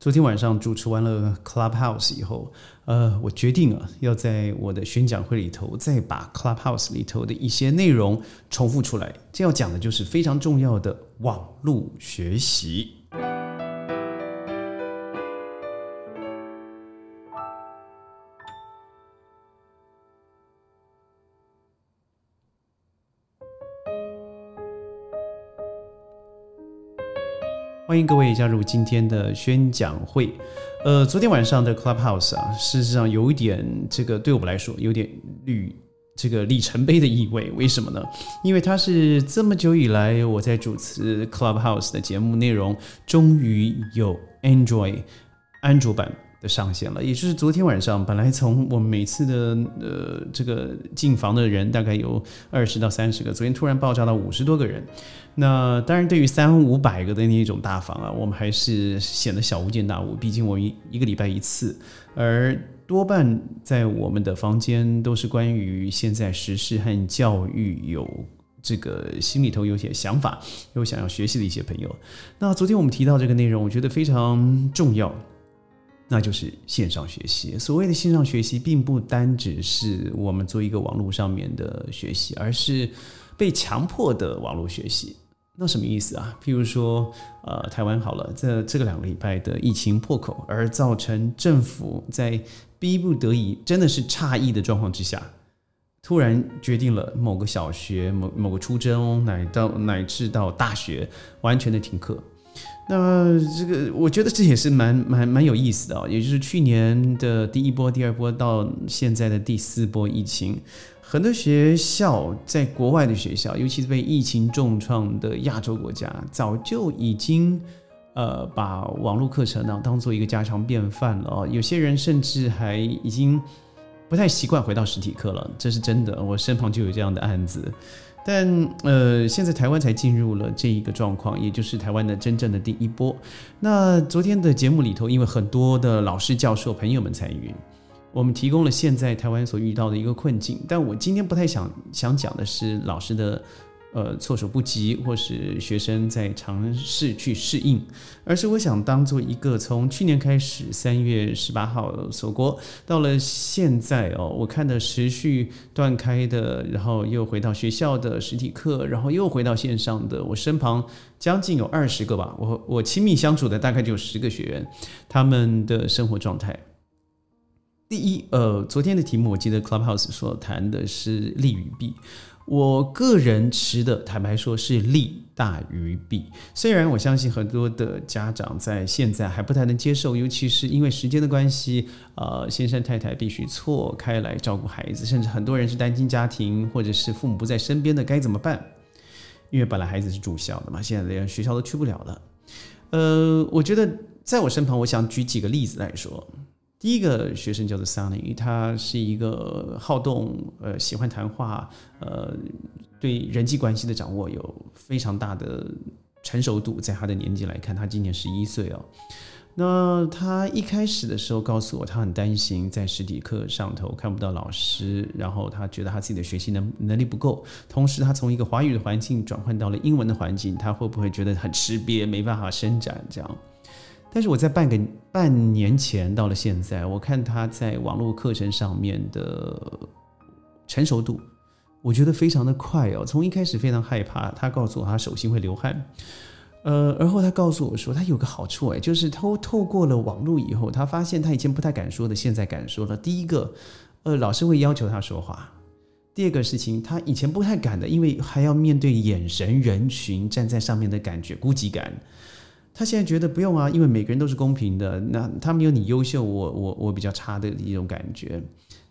昨天晚上主持完了 Clubhouse 以后，呃，我决定啊，要在我的宣讲会里头再把 Clubhouse 里头的一些内容重复出来。这要讲的就是非常重要的网络学习。欢迎各位加入今天的宣讲会。呃，昨天晚上的 Clubhouse 啊，事实上有一点这个对我们来说有点旅这个里程碑的意味。为什么呢？因为它是这么久以来我在主持 Clubhouse 的节目内容，终于有 Android 安卓版。的上限了，也就是昨天晚上，本来从我们每次的呃这个进房的人大概有二十到三十个，昨天突然爆炸到五十多个人。那当然，对于三五百个的那种大房啊，我们还是显得小巫见大巫。毕竟我一一个礼拜一次，而多半在我们的房间都是关于现在时事和教育有这个心里头有些想法，有想要学习的一些朋友。那昨天我们提到这个内容，我觉得非常重要。那就是线上学习。所谓的线上学习，并不单只是我们做一个网络上面的学习，而是被强迫的网络学习。那什么意思啊？譬如说，呃，台湾好了，这这个两个礼拜的疫情破口，而造成政府在逼不得已，真的是诧异的状况之下，突然决定了某个小学、某某个初中，乃到乃至到大学，完全的停课。那这个，我觉得这也是蛮蛮蛮有意思的啊，也就是去年的第一波、第二波到现在的第四波疫情，很多学校在国外的学校，尤其是被疫情重创的亚洲国家，早就已经呃把网络课程呢当做一个家常便饭了哦。有些人甚至还已经不太习惯回到实体课了，这是真的，我身旁就有这样的案子。但呃，现在台湾才进入了这一个状况，也就是台湾的真正的第一波。那昨天的节目里头，因为很多的老师、教授朋友们参与，我们提供了现在台湾所遇到的一个困境。但我今天不太想想讲的是老师的。呃，措手不及，或是学生在尝试去适应，而是我想当做一个从去年开始，三月十八号锁国，到了现在哦，我看的持续断开的，然后又回到学校的实体课，然后又回到线上的，我身旁将近有二十个吧，我我亲密相处的大概就有十个学员，他们的生活状态。第一，呃，昨天的题目我记得 Clubhouse 所谈的是利与弊。我个人持的，坦白说是利大于弊。虽然我相信很多的家长在现在还不太能接受，尤其是因为时间的关系，呃，先生太太必须错开来照顾孩子，甚至很多人是单亲家庭，或者是父母不在身边的，该怎么办？因为本来孩子是住校的嘛，现在连学校都去不了了。呃，我觉得在我身旁，我想举几个例子来说。第一个学生叫做 Sunny，他是一个好动，呃，喜欢谈话，呃，对人际关系的掌握有非常大的成熟度。在他的年纪来看，他今年十一岁哦。那他一开始的时候告诉我，他很担心在实体课上头看不到老师，然后他觉得他自己的学习能能力不够。同时，他从一个华语的环境转换到了英文的环境，他会不会觉得很吃瘪，没办法伸展这样？但是我在半个半年前到了现在，我看他在网络课程上面的成熟度，我觉得非常的快哦。从一开始非常害怕，他告诉我他手心会流汗，呃，而后他告诉我说他有个好处哎，就是透透过了网络以后，他发现他以前不太敢说的，现在敢说了。第一个，呃，老师会要求他说话；第二个事情，他以前不太敢的，因为还要面对眼神、人群站在上面的感觉，孤寂感。他现在觉得不用啊，因为每个人都是公平的。那他没有你优秀，我我我比较差的一种感觉。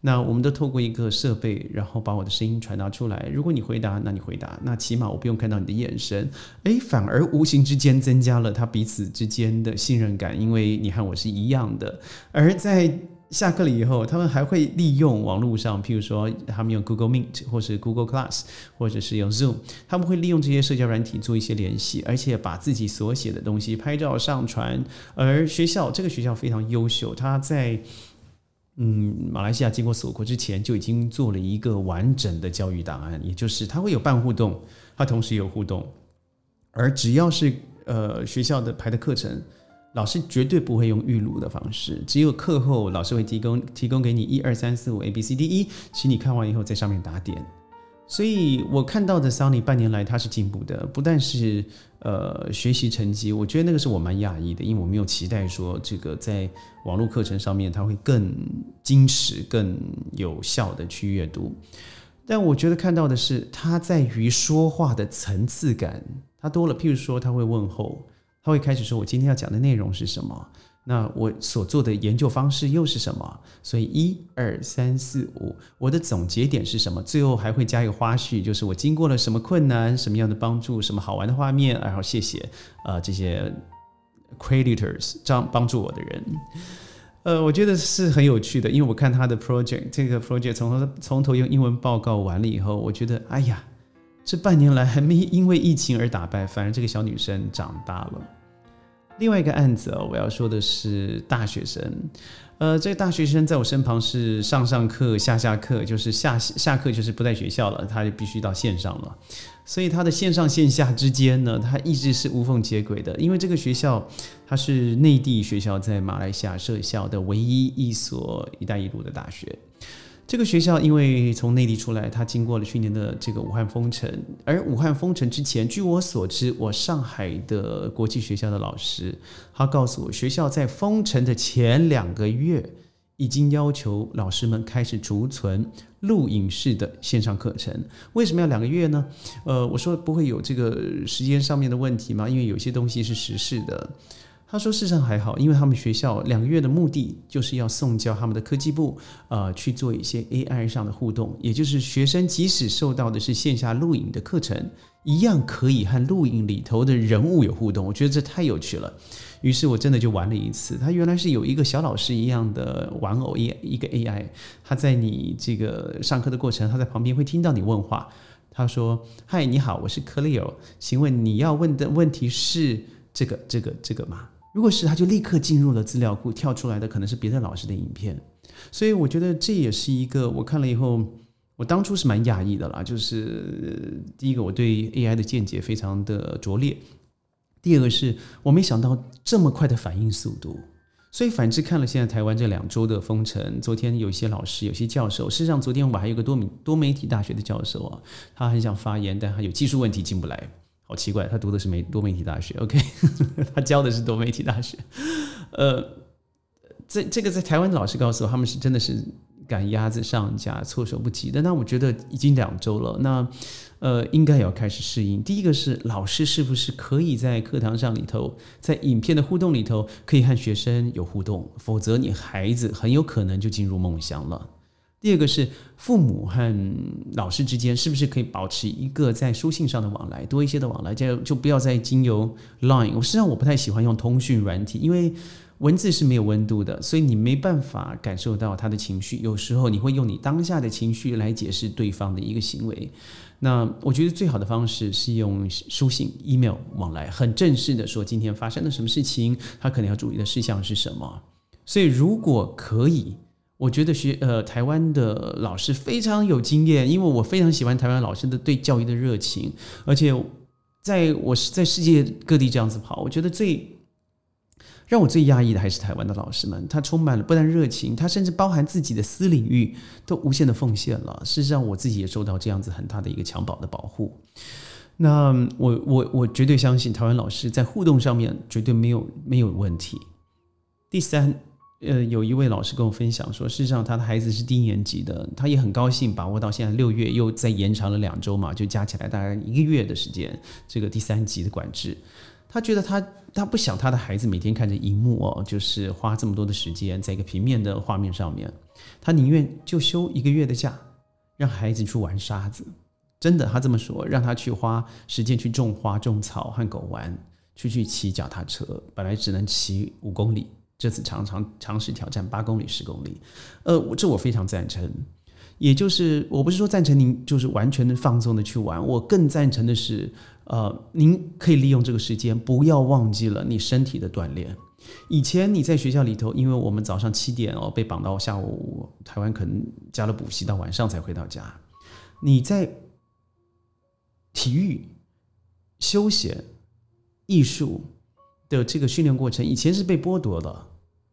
那我们都透过一个设备，然后把我的声音传达出来。如果你回答，那你回答，那起码我不用看到你的眼神。诶，反而无形之间增加了他彼此之间的信任感，因为你和我是一样的。而在下课了以后，他们还会利用网络上，譬如说他们用 Google Meet 或是 Google Class，或者是用 Zoom，他们会利用这些社交软体做一些联系，而且把自己所写的东西拍照上传。而学校这个学校非常优秀，他在嗯马来西亚经过锁国之前就已经做了一个完整的教育档案，也就是他会有半互动，他同时有互动，而只要是呃学校的排的课程。老师绝对不会用预录的方式，只有课后老师会提供提供给你一二三四五 A B C D E，请你看完以后在上面打点。所以我看到的 Sunny 半年来他是进步的，不但是呃学习成绩，我觉得那个是我蛮讶异的，因为我没有期待说这个在网络课程上面他会更矜持、更有效的去阅读。但我觉得看到的是他在于说话的层次感，他多了。譬如说他会问候，他会开始说：“我今天要讲的内容是什么？”那我所做的研究方式又是什么？所以一二三四五，我的总结点是什么？最后还会加一个花絮，就是我经过了什么困难，什么样的帮助，什么好玩的画面，然后谢谢呃这些 creditors 这样帮助我的人。呃，我觉得是很有趣的，因为我看他的 project，这个 project 从从头用英文报告完了以后，我觉得哎呀，这半年来还没因为疫情而打败，反而这个小女生长大了。另外一个案子哦，我要说的是大学生，呃，这个大学生在我身旁是上上课下下课，就是下下课就是不在学校了，他就必须到线上了，所以他的线上线下之间呢，他一直是无缝接轨的，因为这个学校它是内地学校在马来西亚设校的唯一一所“一带一路”的大学。这个学校因为从内地出来，它经过了去年的这个武汉封城，而武汉封城之前，据我所知，我上海的国际学校的老师，他告诉我，学校在封城的前两个月，已经要求老师们开始储存录影式的线上课程。为什么要两个月呢？呃，我说不会有这个时间上面的问题吗？因为有些东西是实事的。他说：“事实上还好，因为他们学校两个月的目的就是要送教他们的科技部，呃，去做一些 AI 上的互动，也就是学生即使受到的是线下录影的课程，一样可以和录影里头的人物有互动。我觉得这太有趣了。于是我真的就玩了一次。他原来是有一个小老师一样的玩偶，一一个 AI，他在你这个上课的过程，他在旁边会听到你问话。他说：‘嗨，你好，我是 Cleo，请问你要问的问题是这个、这个、这个吗？’”如果是他，就立刻进入了资料库，跳出来的可能是别的老师的影片，所以我觉得这也是一个我看了以后，我当初是蛮讶异的啦。就是第一个，我对 AI 的见解非常的拙劣；第二个是我没想到这么快的反应速度。所以反之，看了现在台湾这两周的封城，昨天有些老师、有些教授，事实上昨天我还有个多媒多媒体大学的教授啊，他很想发言，但他有技术问题进不来。好奇怪，他读的是媒多媒体大学，OK，他教的是多媒体大学。呃，这这个在台湾的老师告诉我，他们是真的是赶鸭子上架，措手不及的。那我觉得已经两周了，那呃，应该也要开始适应。第一个是老师是不是可以在课堂上里头，在影片的互动里头，可以和学生有互动，否则你孩子很有可能就进入梦乡了。第二个是父母和老师之间是不是可以保持一个在书信上的往来，多一些的往来，就就不要再经由 Line。我实际上我不太喜欢用通讯软体，因为文字是没有温度的，所以你没办法感受到他的情绪。有时候你会用你当下的情绪来解释对方的一个行为。那我觉得最好的方式是用书信、email 往来，很正式的说今天发生了什么事情，他可能要注意的事项是什么。所以如果可以。我觉得学呃台湾的老师非常有经验，因为我非常喜欢台湾老师的对教育的热情，而且在我是在世界各地这样子跑，我觉得最让我最压抑的还是台湾的老师们，他充满了不但热情，他甚至包含自己的私领域都无限的奉献了。事实上，我自己也受到这样子很大的一个襁褓的保护。那我我我绝对相信台湾老师在互动上面绝对没有没有问题。第三。呃，有一位老师跟我分享说，事实上他的孩子是低年级的，他也很高兴把握到现在六月又再延长了两周嘛，就加起来大概一个月的时间，这个第三级的管制。他觉得他他不想他的孩子每天看着荧幕哦，就是花这么多的时间在一个平面的画面上面，他宁愿就休一个月的假，让孩子去玩沙子。真的，他这么说，让他去花时间去种花、种草和狗玩，去去骑脚踏车，本来只能骑五公里。这次常常尝试挑战八公里、十公里，呃，这我非常赞成。也就是我不是说赞成您就是完全的放纵的去玩，我更赞成的是，呃，您可以利用这个时间，不要忘记了你身体的锻炼。以前你在学校里头，因为我们早上七点哦被绑到下午，台湾可能加了补习到晚上才回到家。你在体育、休闲、艺术。的这个训练过程，以前是被剥夺了，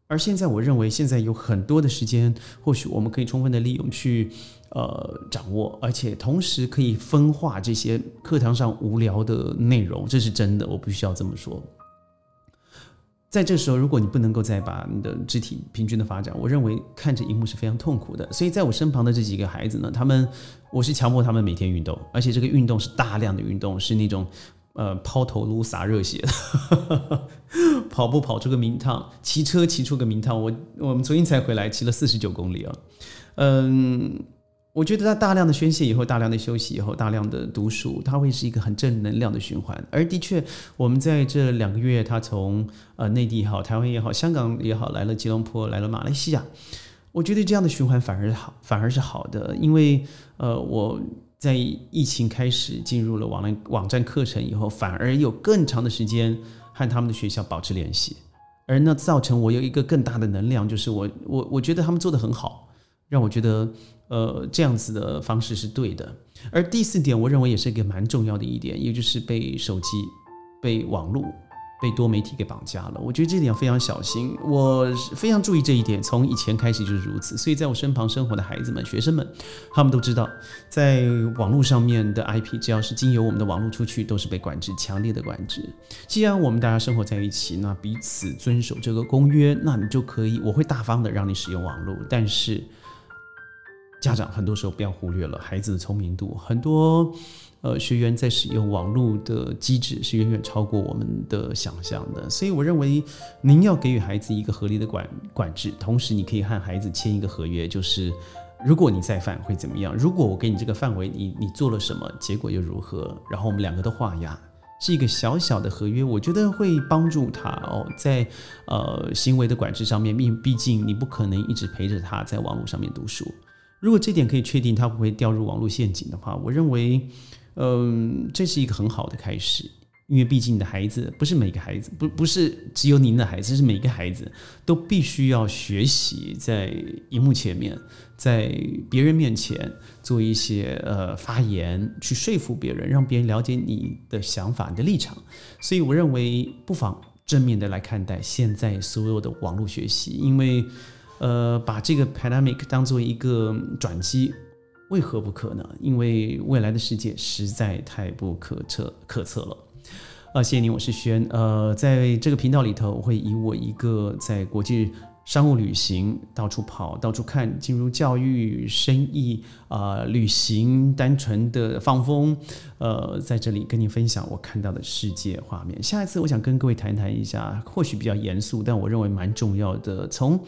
而现在我认为现在有很多的时间，或许我们可以充分的利用去呃掌握，而且同时可以分化这些课堂上无聊的内容，这是真的，我必须要这么说。在这时候，如果你不能够再把你的肢体平均的发展，我认为看着荧幕是非常痛苦的。所以在我身旁的这几个孩子呢，他们我是强迫他们每天运动，而且这个运动是大量的运动，是那种呃抛头颅洒热血，跑步跑出个名堂，骑车骑出个名堂。我我们昨天才回来，骑了四十九公里啊，嗯。我觉得他大量的宣泄以后，大量的休息以后，大量的读书，他会是一个很正能量的循环。而的确，我们在这两个月，他从呃内地也好，台湾也好，香港也好，来了吉隆坡，来了马来西亚，我觉得这样的循环反而好，反而是好的。因为呃，我在疫情开始进入了网络网站课程以后，反而有更长的时间和他们的学校保持联系，而那造成我有一个更大的能量，就是我我我觉得他们做的很好，让我觉得。呃，这样子的方式是对的。而第四点，我认为也是一个蛮重要的一点，也就是被手机、被网络、被多媒体给绑架了。我觉得这点要非常小心，我非常注意这一点，从以前开始就是如此。所以在我身旁生活的孩子们、学生们，他们都知道，在网络上面的 IP，只要是经由我们的网络出去，都是被管制、强烈的管制。既然我们大家生活在一起，那彼此遵守这个公约，那你就可以，我会大方的让你使用网络，但是。家长很多时候不要忽略了孩子的聪明度，很多呃学员在使用网络的机制是远远超过我们的想象的，所以我认为您要给予孩子一个合理的管管制，同时你可以和孩子签一个合约，就是如果你再犯会怎么样？如果我给你这个范围，你你做了什么，结果又如何？然后我们两个都画押，是一个小小的合约，我觉得会帮助他哦，在呃行为的管制上面，毕毕竟你不可能一直陪着他在网络上面读书。如果这点可以确定他不会掉入网络陷阱的话，我认为，嗯，这是一个很好的开始。因为毕竟你的孩子不是每个孩子，不不是只有您的孩子，是每个孩子都必须要学习在荧幕前面，在别人面前做一些呃发言，去说服别人，让别人了解你的想法、你的立场。所以我认为不妨正面的来看待现在所有的网络学习，因为。呃，把这个 pandemic 当做一个转机，为何不可呢？因为未来的世界实在太不可测可测了。啊，谢谢你，我是轩。呃，在这个频道里头，我会以我一个在国际商务旅行、到处跑、到处看，进入教育、生意啊、旅行、单纯的放风，呃，在这里跟你分享我看到的世界画面。下一次，我想跟各位谈谈一下，或许比较严肃，但我认为蛮重要的，从。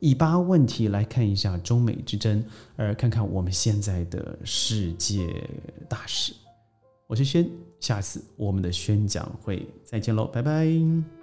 以八问题来看一下中美之争，而看看我们现在的世界大事。我是轩，下次我们的宣讲会再见喽，拜拜。